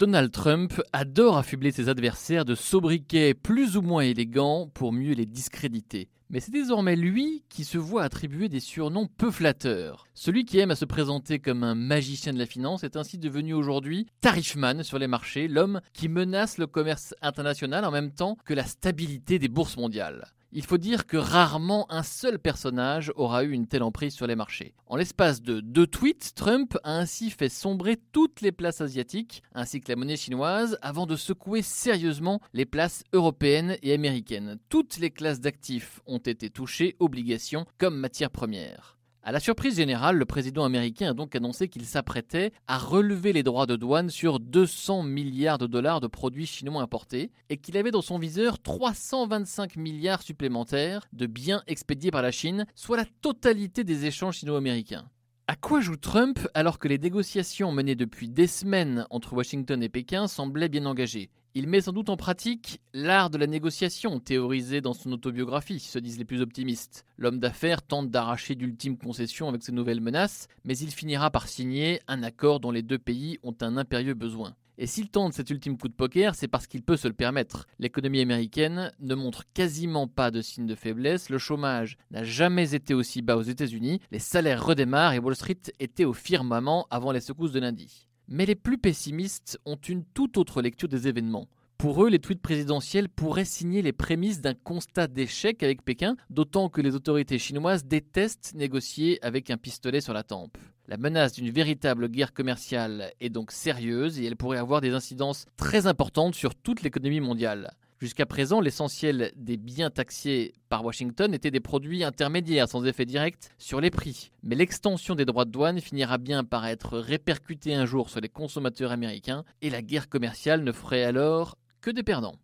Donald Trump adore affubler ses adversaires de sobriquets plus ou moins élégants pour mieux les discréditer. Mais c'est désormais lui qui se voit attribuer des surnoms peu flatteurs. Celui qui aime à se présenter comme un magicien de la finance est ainsi devenu aujourd'hui tarifman sur les marchés, l'homme qui menace le commerce international en même temps que la stabilité des bourses mondiales. Il faut dire que rarement un seul personnage aura eu une telle emprise sur les marchés. En l'espace de deux tweets, Trump a ainsi fait sombrer toutes les places asiatiques, ainsi que la monnaie chinoise, avant de secouer sérieusement les places européennes et américaines. Toutes les classes d'actifs ont été touchées, obligations comme matières premières. À la surprise générale, le président américain a donc annoncé qu'il s'apprêtait à relever les droits de douane sur 200 milliards de dollars de produits chinois importés et qu'il avait dans son viseur 325 milliards supplémentaires de biens expédiés par la Chine, soit la totalité des échanges sino-américains. À quoi joue Trump alors que les négociations menées depuis des semaines entre Washington et Pékin semblaient bien engagées? Il met sans doute en pratique l'art de la négociation, théorisé dans son autobiographie, se disent les plus optimistes. L'homme d'affaires tente d'arracher d'ultimes concessions avec ces nouvelles menaces, mais il finira par signer un accord dont les deux pays ont un impérieux besoin. Et s'il tente cet ultime coup de poker, c'est parce qu'il peut se le permettre. L'économie américaine ne montre quasiment pas de signes de faiblesse, le chômage n'a jamais été aussi bas aux États-Unis, les salaires redémarrent et Wall Street était au firmament avant les secousses de lundi. Mais les plus pessimistes ont une toute autre lecture des événements. Pour eux, les tweets présidentiels pourraient signer les prémices d'un constat d'échec avec Pékin, d'autant que les autorités chinoises détestent négocier avec un pistolet sur la tempe. La menace d'une véritable guerre commerciale est donc sérieuse et elle pourrait avoir des incidences très importantes sur toute l'économie mondiale. Jusqu'à présent, l'essentiel des biens taxés par Washington étaient des produits intermédiaires sans effet direct sur les prix. Mais l'extension des droits de douane finira bien par être répercutée un jour sur les consommateurs américains et la guerre commerciale ne ferait alors que des perdants.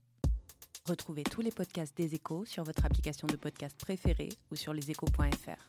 Retrouvez tous les podcasts des échos sur votre application de podcast préférée ou sur leséchos.fr.